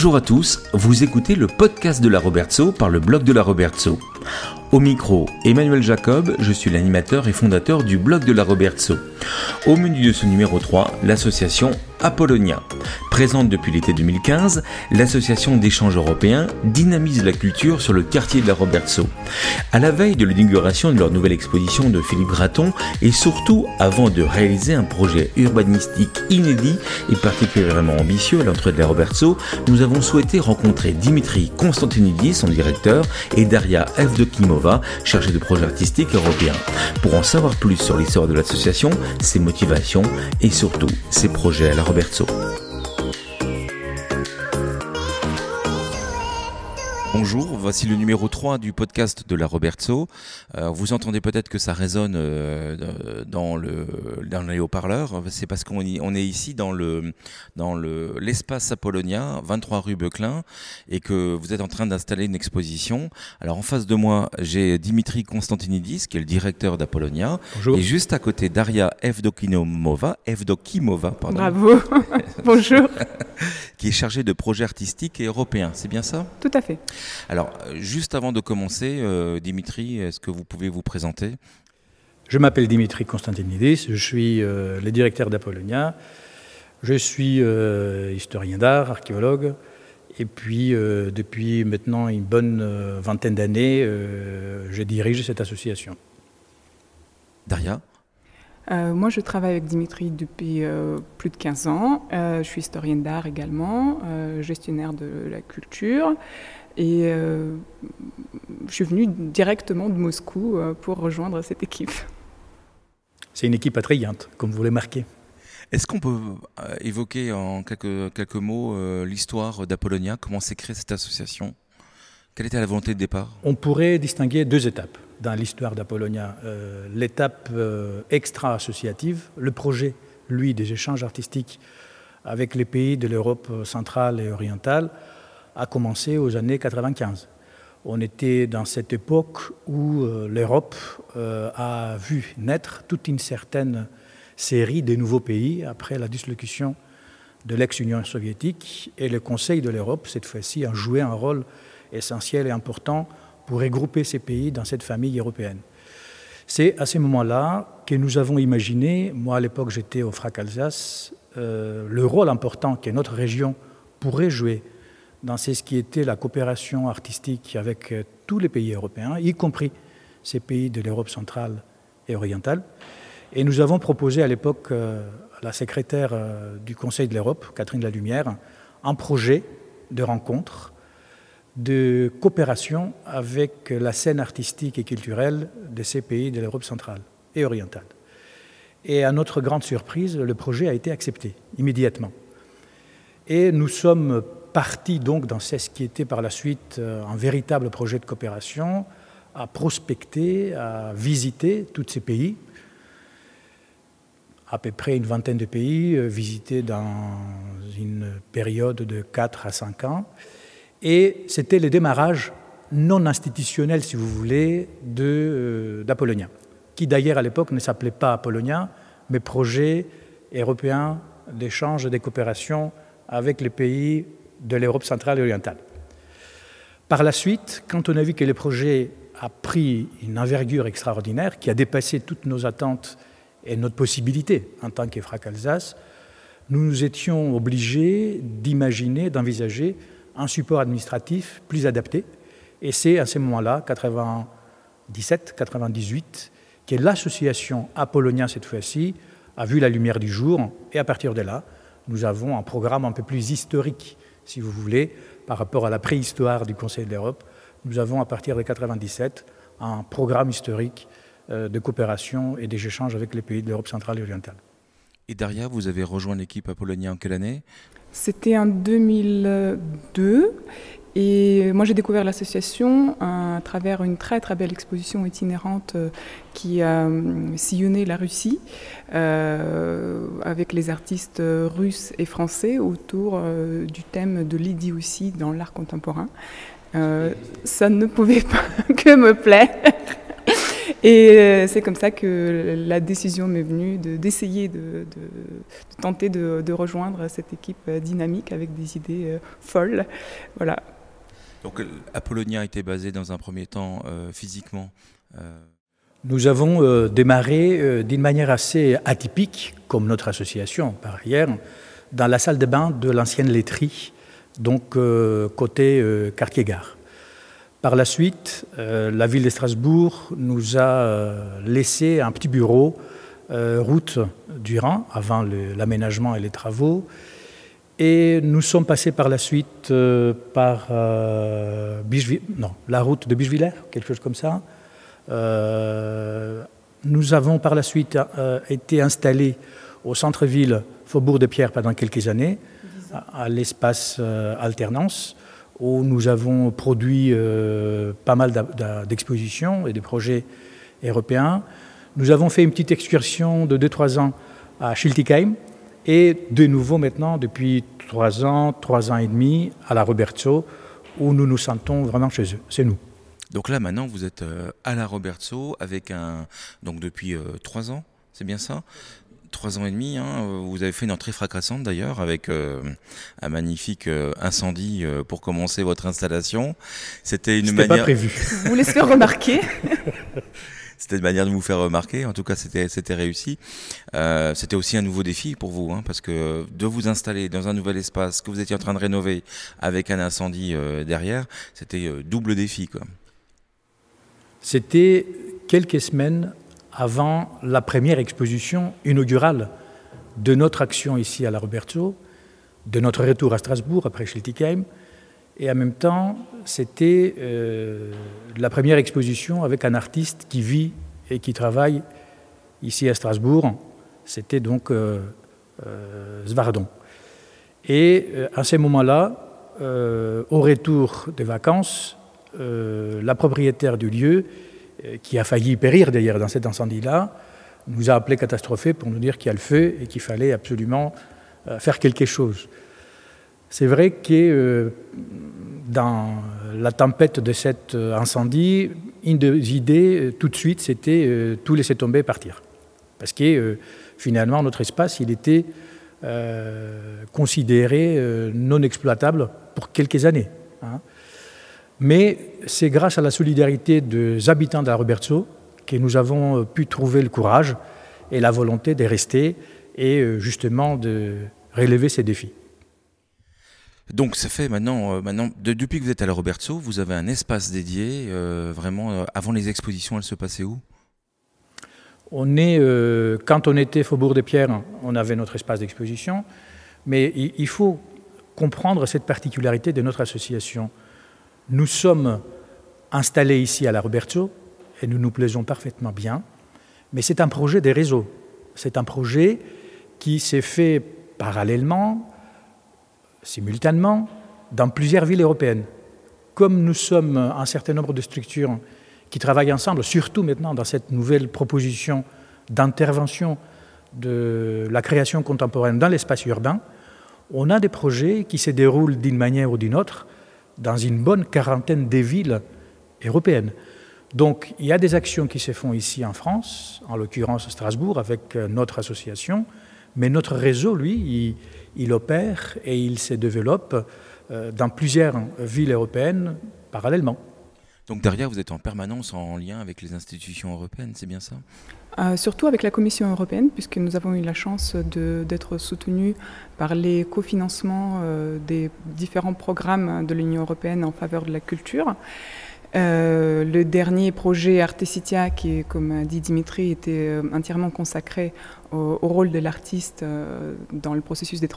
Bonjour à tous, vous écoutez le podcast de la Robertso par le blog de la Robertso. Au micro, Emmanuel Jacob, je suis l'animateur et fondateur du blog de la Robertso. Au menu de ce numéro 3, l'association Apollonia. Présente depuis l'été 2015, l'association d'échange européen dynamise la culture sur le quartier de la Robertso. À la veille de l'inauguration de leur nouvelle exposition de Philippe Graton et surtout avant de réaliser un projet urbanistique inédit et particulièrement ambitieux à l'entrée de la Robertso, nous avons souhaité rencontrer Dimitri Constantinidis, son directeur, et Daria Evdokimova, chargée de projets artistiques européens, pour en savoir plus sur l'histoire de l'association, ses motivations et surtout ses projets à la Robertso. Bonjour, voici le numéro 3 du podcast de la Robertso. Euh, vous entendez peut-être que ça résonne euh, dans, le, dans les haut-parleurs. C'est parce qu'on on est ici dans le dans le l'espace Apollonia, 23 rue Beuclin, et que vous êtes en train d'installer une exposition. Alors en face de moi, j'ai Dimitri Constantinidis, qui est le directeur d'Apollonia. Bonjour. Et juste à côté, Daria Evdokimova, Evdokimova, pardon. Bravo. Bonjour. qui est chargée de projets artistiques et européens. C'est bien ça? Tout à fait. Alors, euh, juste avant de commencer, euh, Dimitri, est-ce que vous pouvez vous présenter? Je m'appelle Dimitri Constantinidis, je suis euh, le directeur d'Apollonia. Je suis euh, historien d'art, archéologue, et puis euh, depuis maintenant une bonne euh, vingtaine d'années, euh, je dirige cette association. Daria? Euh, moi, je travaille avec Dimitri depuis euh, plus de 15 ans. Euh, je suis historienne d'art également, euh, gestionnaire de la culture. Et euh, je suis venue directement de Moscou euh, pour rejoindre cette équipe. C'est une équipe attrayante, comme vous l'avez marqué. Est-ce qu'on peut euh, évoquer en quelques, quelques mots euh, l'histoire d'Apollonia? Comment s'est créée cette association? Quelle était la volonté de départ? On pourrait distinguer deux étapes dans l'histoire d'Apollonia. Euh, L'étape extra-associative, le projet, lui, des échanges artistiques avec les pays de l'Europe centrale et orientale, a commencé aux années 95. On était dans cette époque où euh, l'Europe euh, a vu naître toute une certaine série de nouveaux pays après la dissolution de l'ex-Union soviétique et le Conseil de l'Europe, cette fois-ci, a joué un rôle essentiel et important pour regrouper ces pays dans cette famille européenne. C'est à ce moment-là que nous avons imaginé, moi à l'époque j'étais au FRAC Alsace, euh, le rôle important que notre région pourrait jouer dans ce qui était la coopération artistique avec euh, tous les pays européens, y compris ces pays de l'Europe centrale et orientale. Et nous avons proposé à l'époque euh, à la secrétaire euh, du Conseil de l'Europe, Catherine Lalumière, un projet de rencontre, de coopération avec la scène artistique et culturelle de ces pays de l'Europe centrale et orientale. Et à notre grande surprise, le projet a été accepté immédiatement. Et nous sommes partis donc dans ce qui était par la suite euh, un véritable projet de coopération, à prospecter, à visiter tous ces pays, à peu près une vingtaine de pays, euh, visités dans une période de 4 à 5 ans. Et c'était le démarrage non institutionnel, si vous voulez, euh, d'Apollonia, qui d'ailleurs à l'époque ne s'appelait pas Apollonia, mais Projet européen d'échange et de coopération avec les pays de l'Europe centrale et orientale. Par la suite, quand on a vu que le projet a pris une envergure extraordinaire, qui a dépassé toutes nos attentes et notre possibilité en tant qu'EFRAC Alsace, nous nous étions obligés d'imaginer, d'envisager un support administratif plus adapté. Et c'est à ce moment-là, 97-98, que l'association Apollonia, cette fois-ci, a vu la lumière du jour. Et à partir de là, nous avons un programme un peu plus historique, si vous voulez, par rapport à la préhistoire du Conseil de l'Europe. Nous avons, à partir de 97, un programme historique euh, de coopération et des échanges avec les pays de l'Europe centrale et orientale. Et Daria, vous avez rejoint l'équipe Apollonia en quelle année? C'était en 2002 et moi j'ai découvert l'association à travers une très très belle exposition itinérante euh, qui a euh, sillonné la Russie euh, avec les artistes russes et français autour euh, du thème de l'idiotie dans l'art contemporain. Euh, ça ne pouvait pas que me plaire. Et c'est comme ça que la décision m'est venue d'essayer de, tenter de, rejoindre cette équipe dynamique avec des idées folles. Voilà. Donc Apollonia était basé dans un premier temps physiquement nous avons euh, démarré euh, d'une manière assez atypique, comme notre association par ailleurs, dans la salle de bain de l'ancienne laiterie, donc euh, côté quartier-gare. Par la suite, la ville de Strasbourg nous a laissé un petit bureau route du Rhin, avant l'aménagement et les travaux. Et nous sommes passés par la suite par non, la route de Bichevillers, quelque chose comme ça. Euh, nous avons par la suite euh, été installés au centre-ville Faubourg de Pierre pendant quelques années, à, l'espace euh, Alternance, où nous avons produit pas mal d'expositions et de projets européens. Nous avons fait une petite excursion de 2-3 ans à Schiltigheim et de nouveau maintenant, depuis 3 ans, 3 ans et demi, à la Roberto, où nous nous sentons vraiment chez eux. C'est nous. Donc là, maintenant, vous êtes euh, à la Robertso avec un. Donc depuis euh, trois ans, c'est bien ça? Trois ans et demi, hein, vous avez fait une entrée fracassante d'ailleurs avec euh, un magnifique incendie pour commencer votre installation. C'était une manière. pas prévu. Vous voulez se faire remarquer? C'était une manière de vous faire remarquer. En tout cas, c'était réussi. c'était aussi un nouveau défi pour vous, hein, parce que de vous installer dans un nouvel espace que vous étiez en train de rénover avec un incendie derrière, c'était double défi. C'était quelques semaines avant la première exposition inaugurale de notre action ici à la Roberto, de notre retour à Strasbourg après Schiltigheim. Et en même temps, c'était euh, la première exposition avec un artiste qui vit et qui travaille ici à Strasbourg. C'était donc euh, euh Svardon. Et euh, à ce moment-là, au retour des vacances, la propriétaire du lieu, qui a failli périr d'ailleurs dans cet incendie-là, nous a appelé catastrophé pour nous dire qu'il y a le feu et qu'il fallait absolument faire quelque chose. C'est vrai que dans la tempête de cet incendie, une des idées tout de suite, c'était tout laisser tomber et partir. Parce que finalement, notre espace, il était considéré non exploitable pour quelques années. Hein. Mais c'est grâce à la solidarité des habitants de Roberto que nous avons euh, pu trouver le courage et la volonté de rester et euh, justement de relever ces défis. Donc ça fait maintenant, euh, maintenant depuis que vous êtes à la Roberto, vous avez un espace dédié. vraiment, avant les expositions, elles se passaient où? On est, quand on était Faubourg des Pierres, on avait notre espace d'exposition, mais il faut comprendre cette particularité de notre association. Nous sommes installés ici à la Roberto et nous nous plaisons parfaitement bien, mais c'est un projet des réseaux. C'est un projet qui s'est fait parallèlement, simultanément, dans plusieurs villes européennes. Comme nous sommes un certain nombre de structures qui travaillent ensemble, surtout maintenant dans cette nouvelle proposition d'intervention de la création contemporaine dans l'espace urbain, on a des projets qui se déroulent d'une manière ou d'une autre dans une bonne quarantaine des villes européennes. Donc il y a des actions qui se font ici en France, en l'occurrence Strasbourg, avec notre association, mais notre réseau, lui, il, opère et il se développe euh, dans plusieurs villes européennes parallèlement. Donc derrière, vous êtes en permanence en lien avec les institutions européennes, c'est bien ça? Euh, Surtout avec la Commission européenne, puisque nous avons eu la chance d'être soutenus par les cofinancements euh, des différents programmes de l'Union européenne en faveur de la culture. Euh, le dernier projet Artesitia, qui, comme a dit Dimitri, était euh, entièrement consacré au, rôle de l'artiste euh, dans le processus de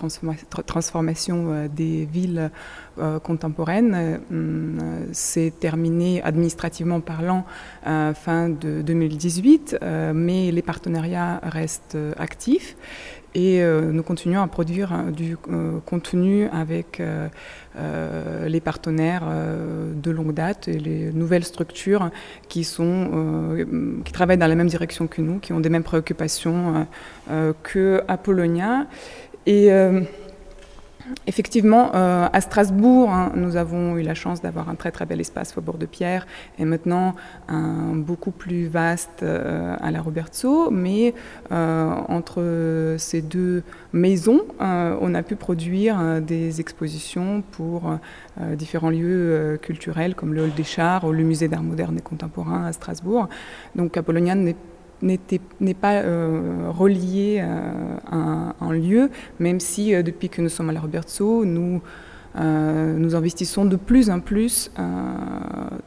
transformation des villes contemporaines, s'est terminé administrativement parlant fin de 2018, mais les partenariats restent actifs. Et euh, nous continuons à produire hein, du euh, contenu avec euh, les partenaires de longue date et les nouvelles structures qui, sont, qui travaillent dans la même direction que nous, qui ont des mêmes préoccupations que Apollonia. Et Effectivement, euh, à Strasbourg, hein, nous avons eu la chance d'avoir un très très bel espace Faubourg de Pierre et maintenant un beaucoup plus vaste euh, à la Robertso. Mais euh, entre ces deux maisons, on a pu produire des expositions pour différents lieux culturels comme le Hall des Chars ou le Musée d'art moderne et contemporain à Strasbourg. Donc Apollonia n'est n'est pas euh, relié euh, à un lieu, même si euh, depuis que nous sommes à la Robertso, nous, nous investissons de plus en plus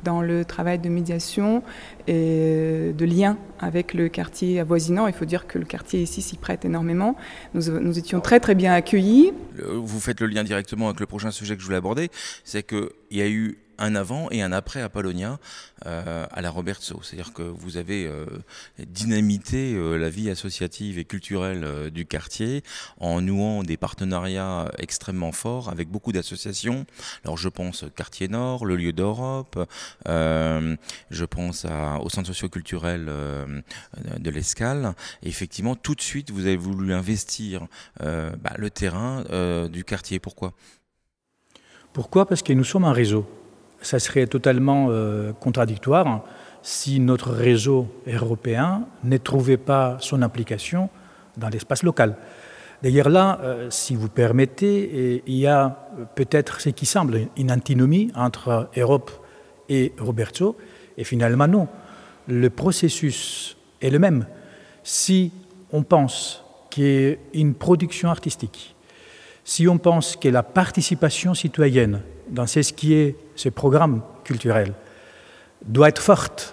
dans le travail de médiation et de lien avec le quartier avoisinant. Il faut dire que le quartier ici s'y prête énormément. Nous, nous, étions très très bien accueillis. Vous faites le lien directement avec le prochain sujet que je voulais aborder, c'est qu'il y a eu un avant et un après Apollonia euh, à la Robertso. C'est-à-dire que vous avez euh, dynamité euh, la vie associative et culturelle du quartier en nouant des partenariats extrêmement forts avec beaucoup d'associations. Alors je pense Quartier Nord, le lieu d'Europe, je pense au centre socio-culturel de l'Escale. Effectivement, tout de suite, vous avez voulu investir bah, le terrain du quartier. Pourquoi? Pourquoi? Parce que nous sommes un réseau ça serait totalement euh, contradictoire si notre réseau européen ne trouvait pas son implication dans l'espace local. D'ailleurs là, euh, si vous permettez, il y a peut-être ce qui semble une antinomie entre Europe et Roberto, et finalement non. Le processus est le même. Si on pense qu'il y a une production artistique, si on pense que la participation citoyenne dans ce qui est ce programme culturel doit être forte,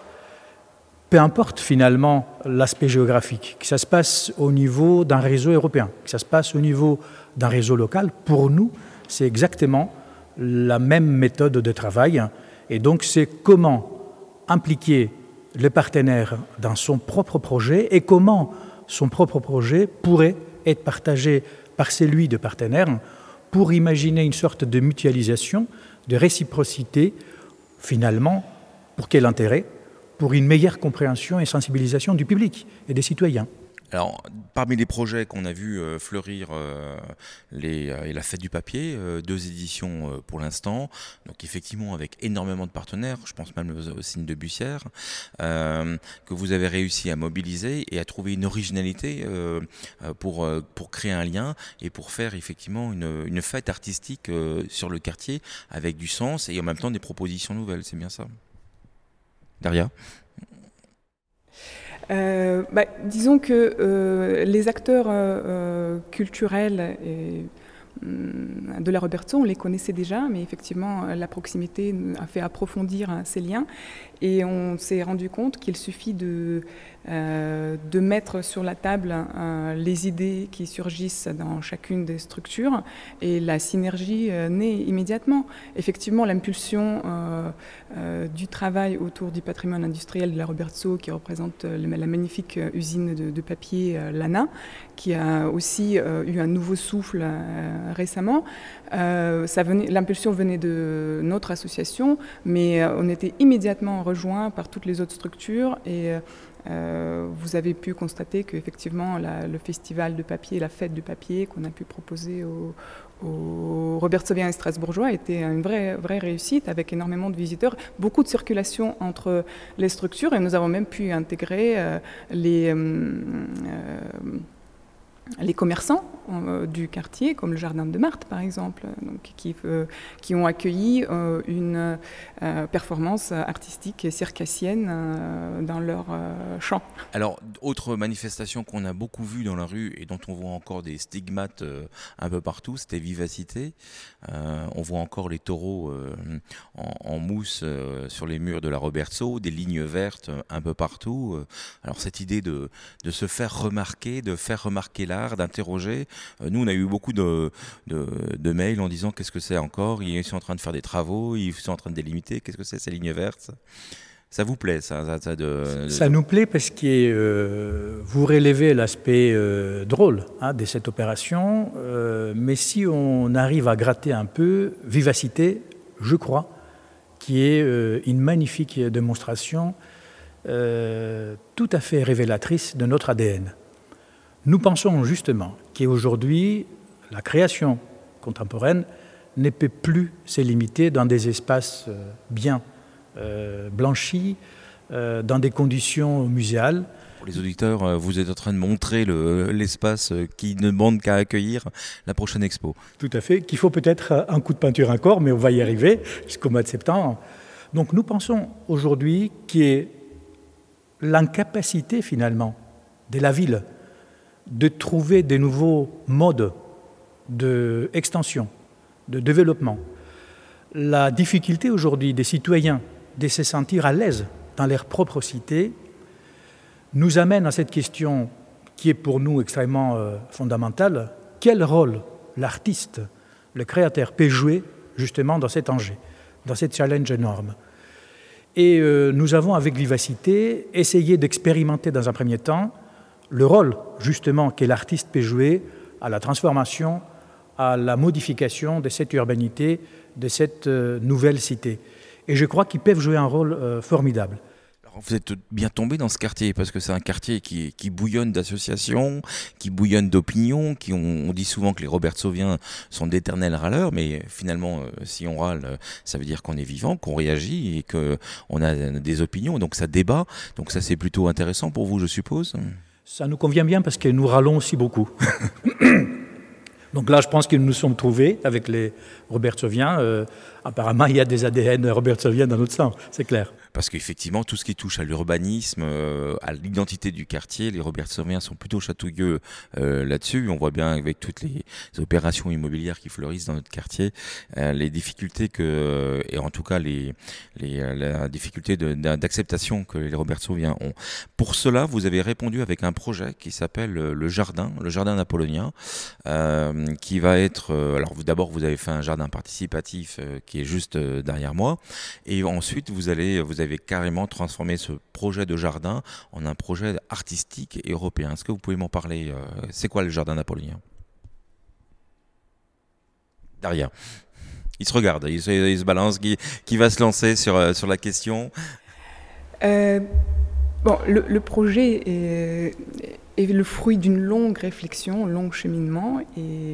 peu importe finalement l'aspect géographique, que ça se passe au niveau d'un réseau européen, que ça se passe au niveau d'un réseau local, pour nous, c'est exactement la même méthode de travail. Et donc, c'est comment impliquer le partenaire dans son propre projet et comment son propre projet pourrait être partagé par celui de partenaires pour imaginer une sorte de mutualisation de réciprocité, finalement, pour quel intérêt? Pour une meilleure compréhension et sensibilisation du public et des citoyens. Alors, parmi les projets qu'on a vu euh, fleurir euh, les, euh, la fête du papier, deux éditions pour l'instant, donc effectivement avec énormément de partenaires, je pense même au, signe de Bussière, que vous avez réussi à mobiliser et à trouver une originalité pour, pour créer un lien et pour faire effectivement une, une fête artistique sur le quartier avec du sens et en même temps des propositions nouvelles, c'est bien ça? Daria? Euh, bah, disons que euh, les acteurs euh, culturels hum, de la Roberto, on les connaissait déjà, mais effectivement, la proximité a fait approfondir ces liens. Et on s'est rendu compte qu'il suffit de, euh, de mettre sur la table euh, les idées qui surgissent dans chacune des structures et la synergie euh, naît immédiatement. Effectivement, l'impulsion du travail autour du patrimoine industriel de la Robertso, qui représente la magnifique usine de, de papier Lana, qui a aussi eu un nouveau souffle récemment, l'impulsion venait de notre association, mais on était immédiatement rejoint par toutes les autres structures et euh, vous avez pu constater qu'effectivement le festival de papier, la fête du papier qu'on a pu proposer au, au Robert Sauvien et Strasbourgeois était une vraie, vraie réussite avec énormément de visiteurs, beaucoup de circulation entre les structures et nous avons même pu intégrer euh, les... Euh, les commerçants euh, du quartier, comme le Jardin de Marthe par exemple, donc, qui, euh, qui, ont accueilli euh, une performance artistique circassienne dans leur champ. Alors, autre manifestation qu'on a beaucoup vue dans la rue et dont on voit encore des stigmates un peu partout, c'était Vivacité. on voit encore les taureaux en, mousse sur les murs de la Robertso, des lignes vertes un peu partout. Alors, cette idée de, de se faire remarquer, de faire remarquer d'interroger. Euh, nous, on a eu beaucoup de, mails en disant qu'est-ce que c'est encore. Ils sont en train de faire des travaux, ils sont en train de délimiter, qu'est-ce que c'est ces lignes vertes? Ça vous plaît, ça, ça, nous plaît parce que euh, vous relevez l'aspect euh, drôle hein, de cette opération, mais si on arrive à gratter un peu, vivacité, je crois, qui est une magnifique démonstration tout à fait révélatrice de notre ADN. Nous pensons justement qu'aujourd'hui, la création contemporaine ne peut plus se limiter dans des espaces bien blanchis, dans des conditions muséales. Pour les auditeurs, vous êtes en train de montrer l'espace qui ne demande qu'à accueillir la prochaine expo. Tout à fait, qu'il faut peut-être un coup de peinture encore, mais on va y arriver jusqu'au mois de septembre. Donc nous pensons aujourd'hui qu'il y ait l'incapacité finalement de la ville de trouver des nouveaux modes d'extension, de, de développement. La difficulté aujourd'hui des citoyens de se sentir à l'aise dans leur propre cité nous amène à cette question qui est pour nous extrêmement euh, fondamentale. Quel rôle l'artiste, le créateur peut jouer justement dans cet enjeu, dans cette challenge énorme? Et euh, nous avons avec vivacité essayé d'expérimenter dans un premier temps le rôle justement que l'artiste peut jouer à la transformation, à la modification de cette urbanité, de cette euh, nouvelle cité. Et je crois qu'ils peuvent jouer un rôle euh, formidable vous êtes bien tombé dans ce quartier parce que c'est un quartier qui, bouillonne d'associations, qui bouillonne d'opinions, on, dit souvent que les Robert Sauviens sont d'éternels râleurs, mais finalement, euh, si on râle, ça veut dire qu'on est vivant, qu'on réagit et qu'on a des opinions, donc ça débat. Donc ça, c'est plutôt intéressant pour vous, je suppose? Ça nous convient bien parce que nous râlons aussi beaucoup. Donc là, je pense que nous nous sommes trouvés avec les Robertsoviens. Euh, apparemment, il y a des ADN Robertsoviens dans notre sang, c'est clair. Parce qu'effectivement, tout ce qui touche à l'urbanisme, euh, à l'identité du quartier, les Robertsoviens sont plutôt chatouilleux euh, là-dessus. On voit bien avec toutes les opérations immobilières qui fleurissent dans notre quartier, les difficultés que, et en tout cas les, les la difficulté d'acceptation que les Robertsoviens ont. Pour cela, vous avez répondu avec un projet qui s'appelle le Jardin, le Jardin napoléonien qui va être. Euh, alors, d'abord, vous avez fait un jardin participatif euh, qui est juste euh, derrière moi, et ensuite, vous allez, vous avez carrément transformé ce projet de jardin en un projet artistique européen. Est-ce que vous pouvez m'en parler C'est quoi le jardin napoléonien? Derrière. Il se regarde, il se, balance, qui, qui, va se lancer sur, sur la question? Bon, le, projet est, est le fruit d'une longue réflexion, long cheminement. Et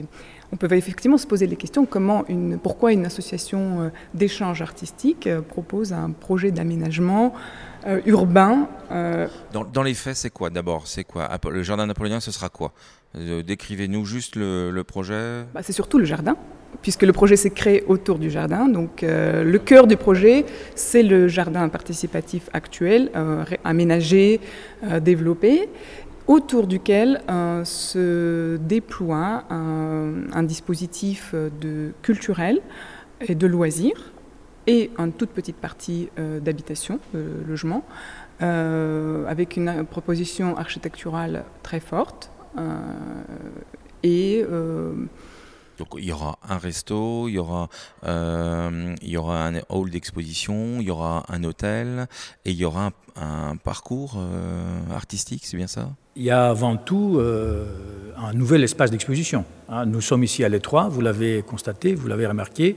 on peut effectivement se poser les questions comment une, pourquoi une association euh, d'échange artistique euh, propose un projet d'aménagement euh, urbain. Dans, les faits, c'est quoi d'abord? C'est quoi? Le jardin napoléonien, ce sera quoi? Décrivez-nous juste le, projet. Bah, c'est surtout le jardin puisque le projet s'est créé autour du jardin. Donc le cœur du projet, c'est le jardin participatif actuel, aménagé, développé autour duquel euh, se déploie un, dispositif de culturel et de loisirs et une toute petite partie euh, d'habitation, de logement, euh, avec une proposition architecturale très forte et donc il y aura un resto, il y aura, euh, il y aura un hall d'exposition, il y aura un hôtel et il y aura un, parcours euh, artistique, c'est bien ça? Il y a avant tout euh, un nouvel espace d'exposition. Hein. Nous sommes ici à l'Étroit, vous l'avez constaté, vous l'avez remarqué,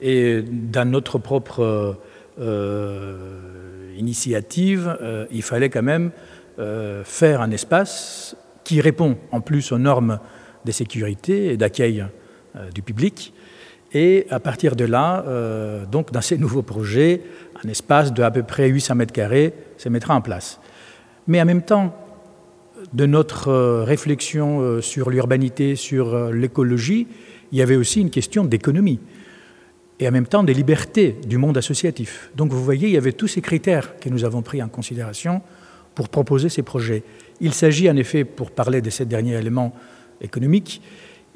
et dans notre propre initiative, il fallait quand même faire un espace qui répond en plus aux normes de sécurité et d'accueil euh, du public. Et à partir de là, euh, donc dans ces nouveaux projets, un espace de à peu près 800 mètres carrés se mettra en place. Mais en même temps, de notre euh, réflexion sur l'urbanité, sur l'écologie, il y avait aussi une question d'économie et en même temps des libertés du monde associatif. Donc vous voyez, il y avait tous ces critères que nous avons pris en considération pour proposer ces projets. Il s'agit en effet, pour parler de ces derniers éléments économiques,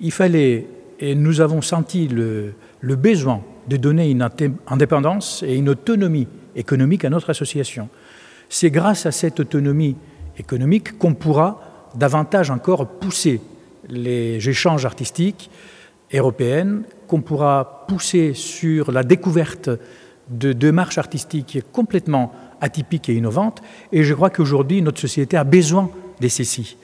il fallait et nous avons senti le, besoin de donner une indépendance et une autonomie économique à notre association. C'est grâce à cette autonomie économique qu'on pourra davantage encore pousser les échanges artistiques européennes, qu'on pourra pousser sur la découverte de démarches artistiques complètement atypiques et innovantes. Et je crois qu'aujourd'hui, notre société a besoin de ceci.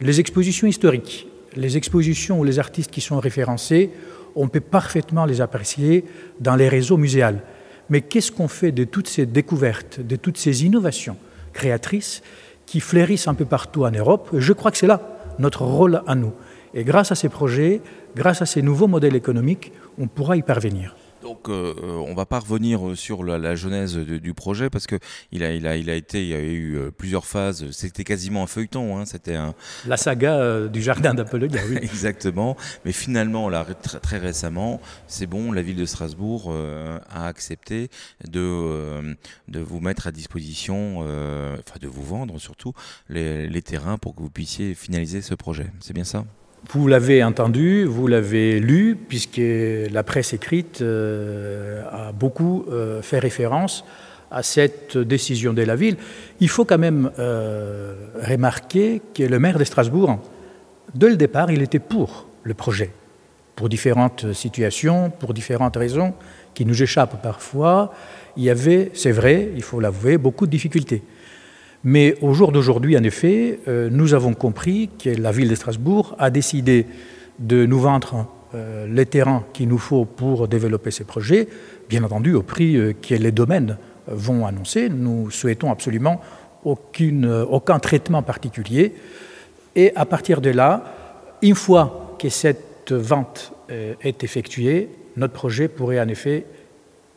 Les expositions historiques, les expositions ou les artistes qui sont référencés, on peut parfaitement les apprécier dans les réseaux muséals. Mais qu'est-ce qu'on fait de toutes ces découvertes, de toutes ces innovations créatrices qui fleurissent un peu partout en Europe Je crois que c'est là notre rôle à nous. Et grâce à ces projets, grâce à ces nouveaux modèles économiques, on pourra y parvenir. Donc, euh, euh, on va pas revenir euh, sur la, genèse du projet parce que il a, il a, il a été, il y a eu plusieurs phases. C'était quasiment un feuilleton. Hein, c'était un... la saga du jardin d'Apollonia. Oui. Exactement. Mais finalement, là, très, très récemment, c'est bon. La ville de Strasbourg a accepté de de vous mettre à disposition, enfin de vous vendre surtout les, les terrains pour que vous puissiez finaliser ce projet. C'est bien ça? Vous l'avez entendu, vous l'avez lu, puisque la presse écrite euh, a beaucoup euh, fait référence à cette décision de la ville. Il faut quand même euh, remarquer que le maire de Strasbourg, dès le départ, il était pour le projet, pour différentes situations, pour différentes raisons qui nous échappent parfois. Il y avait, c'est vrai, il faut l'avouer, beaucoup de difficultés. Mais au jour d'aujourd'hui, en effet, euh, nous avons compris que la ville de Strasbourg a décidé de nous vendre euh, les terrains qu'il nous faut pour développer ces projets, bien entendu au prix euh, que les domaines vont annoncer. Nous souhaitons absolument aucun traitement particulier. Et à partir de là, une fois que cette vente est effectuée, notre projet pourrait en effet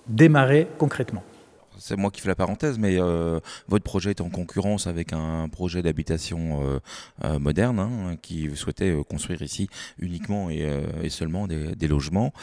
démarrer concrètement c'est moi qui fais la parenthèse, mais euh, votre projet est en concurrence avec un projet d'habitation euh, euh, moderne hein, qui souhaitait construire ici uniquement et, seulement des, des logements.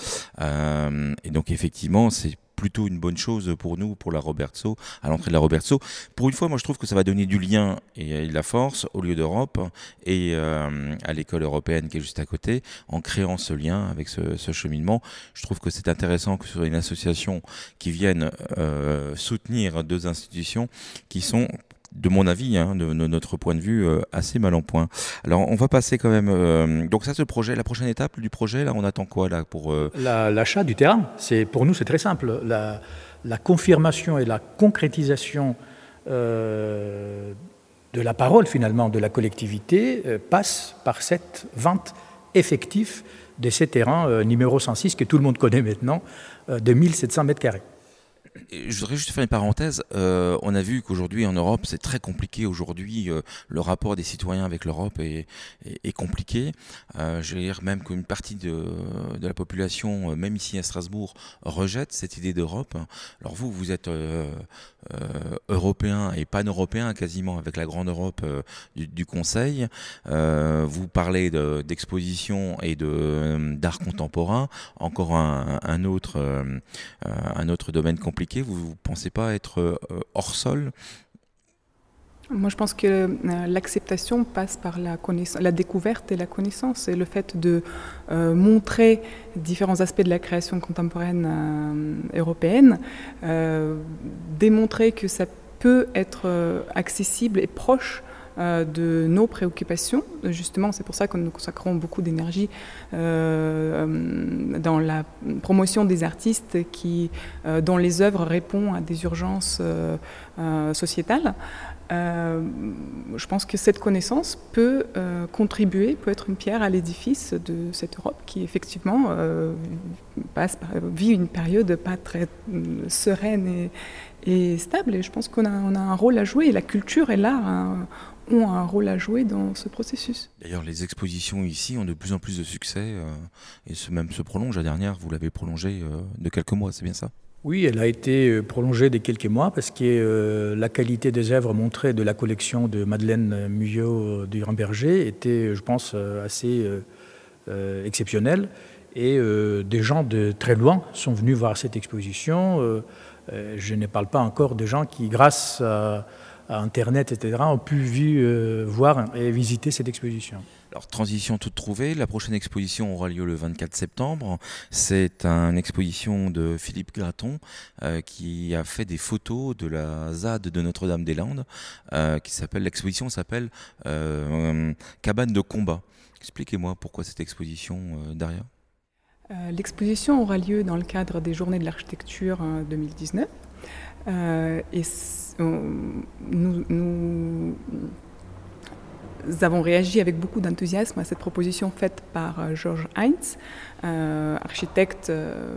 et donc effectivement, c'est plutôt une bonne chose pour nous, pour la Robertso, à l'entrée de la Robertso. Pour une fois, moi je trouve que ça va donner du lien et de la force au lieu d'Europe et euh, à l'école européenne qui est juste à côté, en créant ce lien avec ce, cheminement. Je trouve que c'est intéressant que ce soit une association qui vienne euh, soutenir deux institutions qui sont de mon avis, hein, de, notre point de vue, euh, assez mal en point. Alors, on va passer quand même. Euh, donc, ça, ce projet, la prochaine étape du projet, là, on attend quoi là pour euh, l'achat du terrain C'est pour nous, c'est très simple. La, confirmation et la concrétisation de la parole finalement de la collectivité passe par cette vente effective de ces terrains numéro 106 que tout le monde connaît maintenant, de 1700 mètres carrés je voudrais juste faire une parenthèse. Euh, on a vu qu'aujourd'hui en Europe, c'est très compliqué. Aujourd'hui, euh, le rapport des citoyens avec l'Europe est, compliqué. Euh, je vais dire même qu'une partie de, la population, même ici à Strasbourg, rejette cette idée d'Europe. Alors vous, vous êtes européen et pan-européen quasiment avec la grande Europe du, Conseil. vous parlez d'exposition et d'art contemporain. Encore un autre un autre domaine compliqué vous ne pensez pas être euh, hors sol? Moi, je pense que euh, l'acceptation passe par la, découverte et la connaissance, et le fait de euh, montrer différents aspects de la création contemporaine européenne, démontrer que ça peut être accessible et proche de nos préoccupations. Justement, c'est pour ça que nous consacrons beaucoup d'énergie euh, dans la promotion des artistes qui, euh, dont les œuvres répondent à des urgences sociétales. je pense que cette connaissance peut contribuer, peut être une pierre à l'édifice de cette Europe qui effectivement vit une période pas très sereine et, stable. Et je pense qu'on a, a, un rôle à jouer. Et la culture et l'art ont un rôle à jouer dans ce processus. D'ailleurs, les expositions ici ont de plus en plus de succès euh, et ce même se prolonge. La dernière, vous l'avez prolongée euh, de quelques mois, c'est bien ça? Oui, elle a été euh, prolongée de quelques mois parce que la qualité des œuvres montrées de la collection de Madeleine Muyot du Ramberger était, je pense, assez exceptionnelle. Et des gens de très loin sont venus voir cette exposition. je ne parle pas encore des gens qui, grâce à Internet, etc., ont pu vu, euh, voir et visiter cette exposition. Alors, transition toute trouvée, la prochaine exposition aura lieu le 24 septembre. C'est une exposition de Philippe Graton euh, qui a fait des photos de la ZAD de Notre-Dame-des-Landes, euh, qui s'appelle, l'exposition s'appelle Cabane de combat. Expliquez-moi pourquoi cette exposition, Daria L'exposition aura lieu dans le cadre des Journées de l'architecture 2019. et nous, nous, avons réagi avec beaucoup d'enthousiasme à cette proposition faite par euh, Georges Heinz, euh, architecte euh,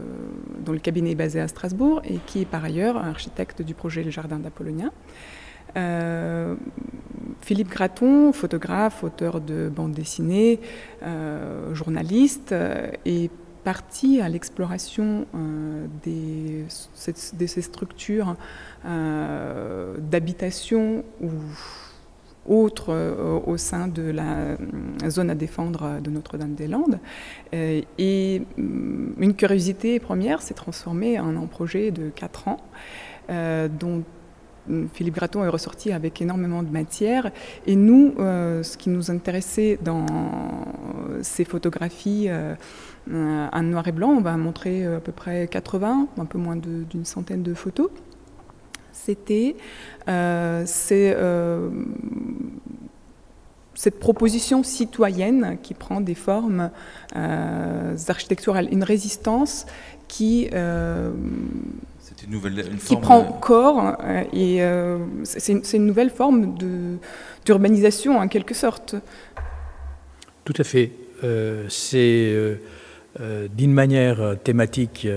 dont le cabinet est basé à Strasbourg et qui est par ailleurs architecte du projet Le Jardin d'Apollonia. Philippe Graton, photographe, auteur de bandes dessinées, journaliste, est parti à l'exploration de ces structures d'habitation ou autres euh, au sein de la euh, zone à défendre de Notre-Dame-des-Landes. Euh, et mm, une curiosité première s'est transformée en un projet de 4 ans, dont Philippe Graton est ressorti avec énormément de matière. Et nous, ce qui nous intéressait dans ces photographies en noir et blanc, on va montrer à peu près 80, un peu moins d'une centaine de photos c'était euh, euh, cette proposition citoyenne qui prend des formes euh, architecturales, une résistance qui, une nouvelle, qui prend corps et c'est une nouvelle forme d'urbanisation en quelque sorte. Tout à fait. c'est d'une manière thématique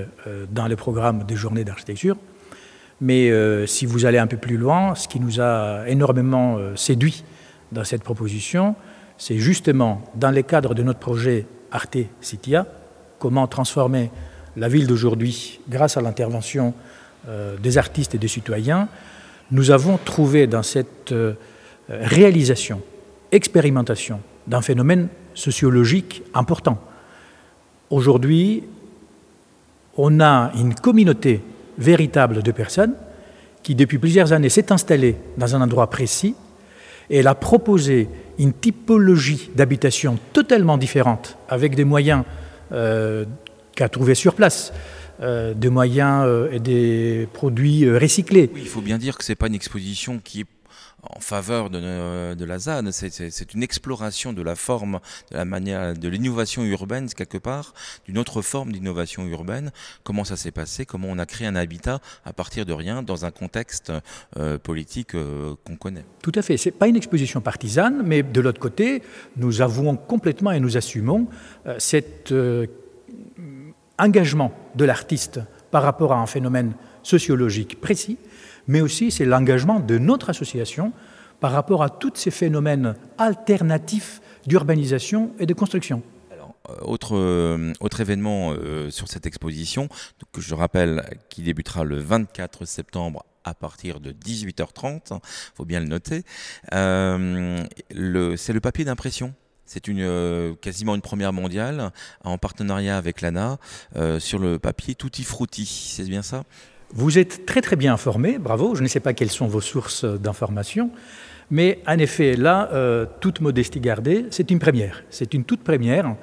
dans le programme des journées d'architecture mais euh, si vous allez un peu plus loin, ce qui nous a énormément euh, séduit dans cette proposition, c'est justement dans le cadre de notre projet Arte Citia, comment transformer la ville d'aujourd'hui grâce à l'intervention euh, des artistes et des citoyens, nous avons trouvé dans cette réalisation, expérimentation d'un phénomène sociologique important. Aujourd'hui, on a une communauté véritable de personnes qui, depuis plusieurs années, s'est installée dans un endroit précis et elle a proposé une typologie d'habitation totalement différente, avec des moyens euh, qu'a trouvé sur place. Euh, des moyens euh, et des produits recyclés. il faut bien dire que ce n'est pas une exposition qui est en faveur de, de la ZAN. C'est une exploration de la forme, de la manière, de l'innovation urbaine quelque part, d'une autre forme d'innovation urbaine. Comment ça s'est passé? Comment on a créé un habitat à partir de rien dans un contexte euh, politique euh, qu'on connaît? Tout à fait. C'est pas une exposition partisane, mais de l'autre côté, nous avouons complètement et nous assumons euh, cet engagement de l'artiste par rapport à un phénomène sociologique précis mais aussi c'est l'engagement de notre association par rapport à tous ces phénomènes alternatifs d'urbanisation et de construction. Euh, autre, euh, autre événement euh, sur cette exposition, que je rappelle, qui débutera le 24 septembre à partir de 18h30, il faut bien le noter, c'est le papier d'impression. C'est une, quasiment une première mondiale en partenariat avec l'ANA sur le papier Tutti Frutti, c'est bien ça? Vous êtes très très bien informé, bravo. Je ne sais pas quelles sont vos sources d'information, mais en effet, là, euh, toute modestie gardée, c'est une première. C'est une toute première.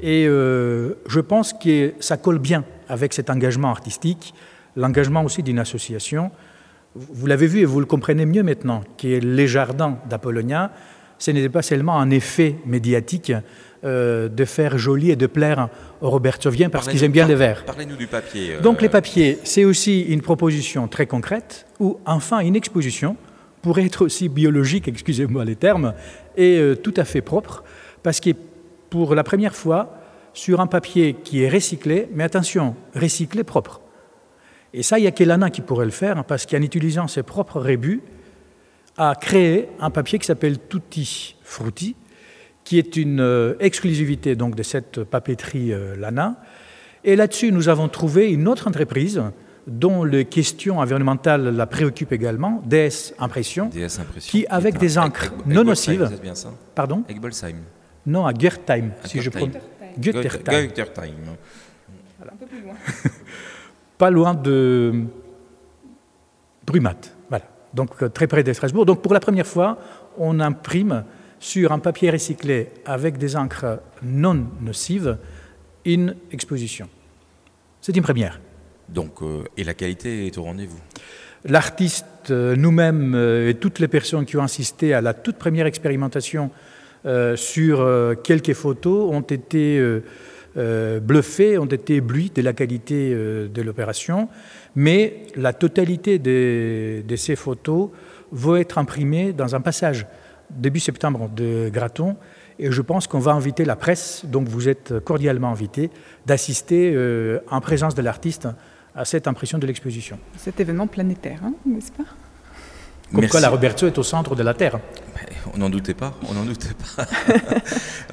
Et euh, je pense que ça colle bien avec cet engagement artistique, l'engagement aussi d'une association. Vous l'avez vu et vous le comprenez mieux maintenant, que les jardins d'Apollonia, ce n'était pas seulement un effet médiatique, euh, de faire joli et de plaire aux Robertsoviens parce qu'ils aiment bien les verts. Parlez-nous du papier. Euh, Donc les papiers, c'est aussi une proposition très concrète ou enfin une exposition pourrait être aussi biologique, excusez-moi les termes, et euh, tout à fait propre parce que pour la première fois, sur un papier qui est recyclé, mais attention, recyclé propre. Et ça, il y a Kelana qui pourrait le faire parce qu'en utilisant ses propres rébus, a créé un papier qui s'appelle Tutti Frutti, qui est une euh, exclusivité donc de cette papeterie euh, Lana. Et là-dessus, nous avons trouvé une autre entreprise dont les questions environnementales la préoccupent également, DS Impression, qui, avec des encres non nocives. bien ça Pardon Egbolsheim. Non, à Gertheim, si je prononce. Gertheim. Un peu plus loin. Pas loin de Brumat. Donc euh, très près de Strasbourg. Donc pour la première fois, on imprime sur un papier recyclé avec des encres non nocives une exposition. C'est une première. Donc, euh, et la qualité est au rendez-vous? L'artiste, euh, nous-mêmes euh, et toutes les personnes qui ont assisté à la toute première expérimentation sur quelques photos ont été bluffés, ont été éblouis de la qualité de l'opération, mais la totalité de, ces photos va être imprimée dans un passage début septembre de Graton. Et je pense qu'on va inviter la presse, donc vous êtes cordialement invité, d'assister euh, en présence de l'artiste à cette impression de l'exposition. Cet événement planétaire, hein, n'est-ce pas? Comme quoi la Roberto est au centre de la Terre. On n'en doutait pas, on n'en doutait pas.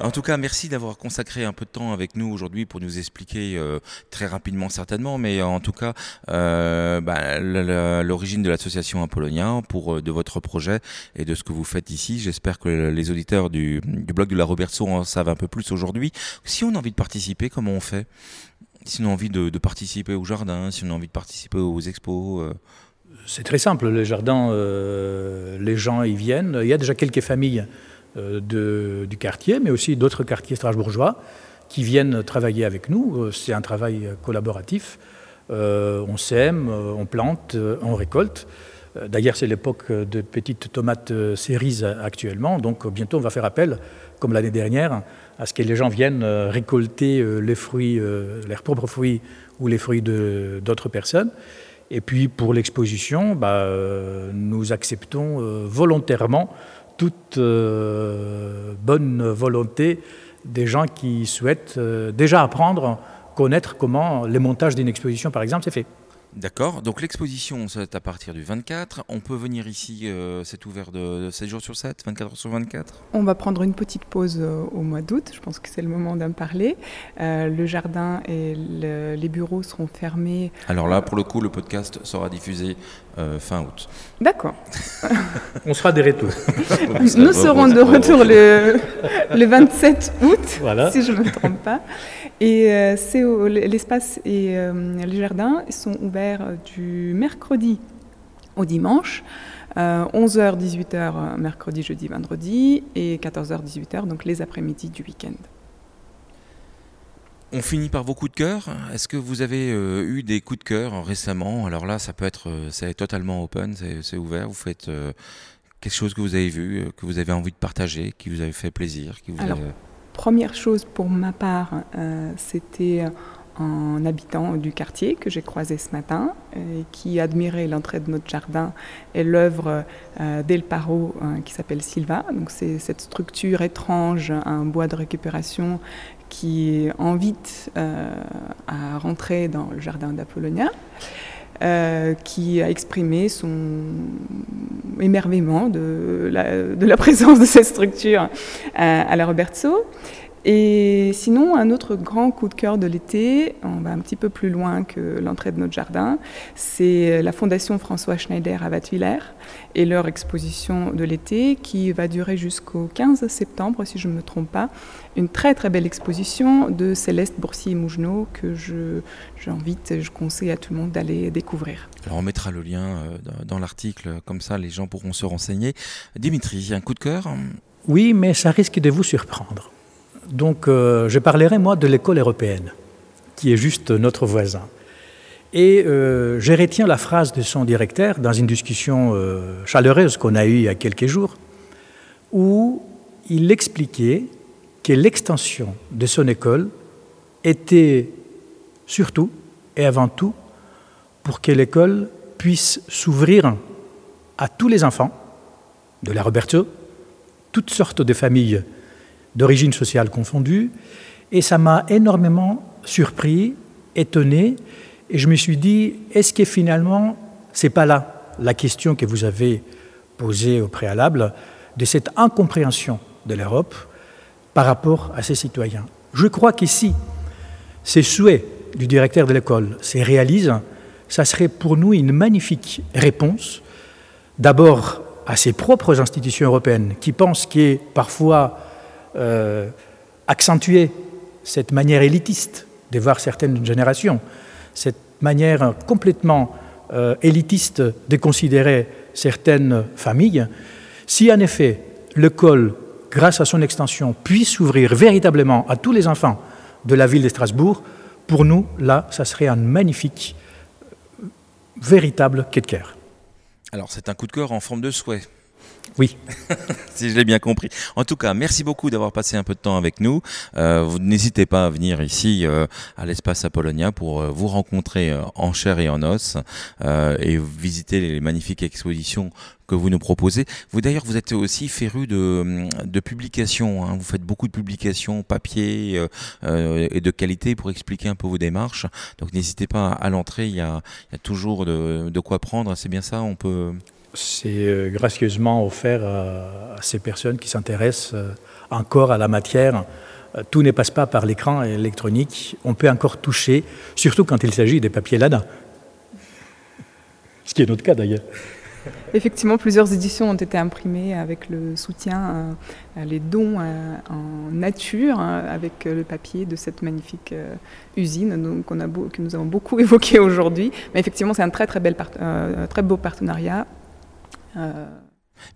en tout cas, merci d'avoir consacré un peu de temps avec nous aujourd'hui pour nous expliquer euh, très rapidement certainement, mais en tout cas euh, bah, l'origine de l'association Apollonia, pour de votre projet et de ce que vous faites ici. J'espère que les auditeurs du, blog de la Robertson en savent un peu plus aujourd'hui. Si on a envie de participer, comment on fait? Si on a envie de, participer au jardin, si on a envie de participer aux expos c'est très simple, les jardins, euh, les gens y viennent. Il y a déjà quelques familles euh, du quartier, mais aussi d'autres quartiers strasbourgeois qui viennent travailler avec nous. Euh, c'est un travail collaboratif. on sème, on plante, on récolte. D'ailleurs, c'est l'époque de petites tomates cerises actuellement, donc bientôt on va faire appel, comme l'année dernière, à ce que les gens viennent récolter les fruits, leurs propres fruits ou les fruits d'autres personnes. Et puis pour l'exposition, bah, euh, nous acceptons euh, volontairement toute euh, bonne volonté des gens qui souhaitent déjà apprendre, connaître comment le montage d'une exposition, par exemple, c'est fait. D'accord. Donc l'exposition, c'est à partir du 24. On peut venir ici, euh, c'est ouvert de, 7 jours sur 7, 24 heures sur 24 On va prendre une petite pause euh, au mois d'août. Je pense que c'est le moment d'en parler. Euh, le jardin et les bureaux seront fermés. Alors là, pour le coup, le podcast sera diffusé fin août. D'accord. On sera de retour. Nous serons de retour le, le 27 août, si je ne me trompe pas. Et c'est l'espace et les jardins sont ouverts du mercredi au dimanche, 11h, euh, 18h euh, mercredi, jeudi, vendredi, et 14h, 18h, donc les après-midi du week-end. On finit par vos coups de cœur. Est-ce que vous avez euh, eu des coups de cœur récemment? Alors là, ça peut être, c'est totalement open, c'est ouvert. Vous faites quelque chose que vous avez vu, que vous avez envie de partager, qui vous avait fait plaisir. Qui vous Alors, première chose pour ma part, c'était un habitant du quartier que j'ai croisé ce matin, et qui admirait l'entrée de notre jardin et l'œuvre euh, d'El Paro euh, qui s'appelle Silva. C'est cette structure étrange, un bois de récupération qui invite euh, à rentrer dans le jardin d'Apollonia. Qui a exprimé son émerveillement de la, présence de cette structure à la Robertso. Et sinon, un autre grand coup de cœur de l'été, on va un petit peu plus loin que l'entrée de notre jardin, c'est la Fondation François Schneider à Wattwiller et leur exposition de l'été qui va durer jusqu'au 15 septembre, si je ne me trompe pas. Une très très belle exposition de Céleste Boursier-Mougenot que j'invite et je conseille à tout le monde d'aller découvrir. Alors on mettra le lien euh, dans l'article, comme ça les gens pourront se renseigner. Dimitri, un coup de cœur? Oui, mais ça risque de vous surprendre. Donc euh, je parlerai moi de l'école européenne, qui est juste notre voisin. Et euh, je retiens la phrase de son directeur dans une discussion euh, chaleureuse qu'on a eue il y a quelques jours, où il expliquait que l'extension de son école était surtout et avant tout pour que l'école puisse s'ouvrir à tous les enfants de la Roberto, toutes sortes de familles d'origine sociale confondue. Et ça m'a énormément surpris, étonné. Et je me suis dit, est-ce que finalement, c'est pas là la question que vous avez posée au préalable de cette incompréhension de l'Europe par rapport à ses citoyens? Je crois qu'ici, ces souhaits du directeur de l'école se réalisent, ça serait pour nous une magnifique réponse, d'abord à ses propres institutions européennes qui pensent que parfois euh, accentuer cette manière élitiste de voir certaines générations, cette manière complètement euh, élitiste de considérer certaines familles, si en effet l'école, grâce à son extension, puisse s'ouvrir véritablement à tous les enfants de la ville de Strasbourg, pour nous, là, ça serait un magnifique, véritable quai de. Alors c'est un coup de cœur en forme de souhait. Oui. si je l'ai bien compris. En tout cas, merci beaucoup d'avoir passé un peu de temps avec nous. Euh, vous n'hésitez pas à venir ici euh, à l'espace Apollonia pour euh, vous rencontrer euh, en chair et en os euh, et visiter les magnifiques expositions que vous nous proposez. Vous d'ailleurs, vous êtes aussi féru de, de publications. Hein. Vous faites beaucoup de publications papier euh, et de qualité pour expliquer un peu vos démarches. Donc n'hésitez pas à l'entrée. Il y a, y a toujours de, de quoi prendre. C'est bien ça. On peut. C'est gracieusement offert à, ces personnes qui s'intéressent encore à la matière. Tout ne passe pas par l'écran électronique. On peut encore toucher, surtout quand il s'agit des papiers LADA. Ce qui est notre cas d'ailleurs. Effectivement, plusieurs éditions ont été imprimées avec le soutien, euh, les dons euh, en nature, avec le papier de cette magnifique euh, usine que nous avons beaucoup évoqué aujourd'hui. Mais effectivement, c'est un très très beau partenariat.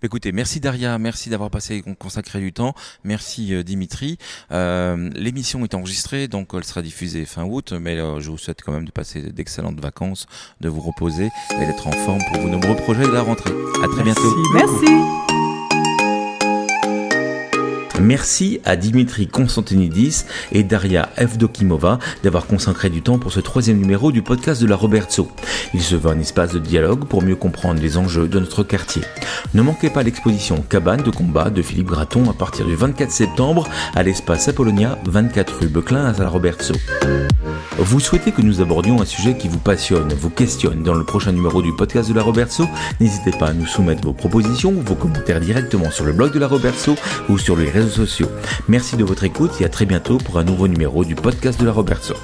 Écoutez, merci Daria, merci d'avoir passé consacré du temps, merci euh, Dimitri. Euh, l'émission est enregistrée, donc elle sera diffusée fin août, mais euh, je vous souhaite quand même de passer d'excellentes vacances, de vous reposer et d'être en forme pour vos nombreux projets de la rentrée. À très bientôt. Merci. Merci à Dimitri Konstantinidis et Daria Evdokimova d'avoir consacré du temps pour ce troisième numéro du podcast de la Robertso. Il se veut un espace de dialogue pour mieux comprendre les enjeux de notre quartier. Ne manquez pas l'exposition Cabane de combat de Philippe Graton à partir du 24 septembre à l'espace Apollonia 24 rue Beclin à la Robertso. Vous souhaitez que nous abordions un sujet qui vous passionne, vous questionne dans le prochain numéro du podcast de la Robertso? N'hésitez pas à nous soumettre vos propositions, vos commentaires directement sur le blog de la Robertso ou sur les réseaux sociaux. Merci de votre écoute et à très bientôt pour un nouveau numéro du podcast de la Robertso.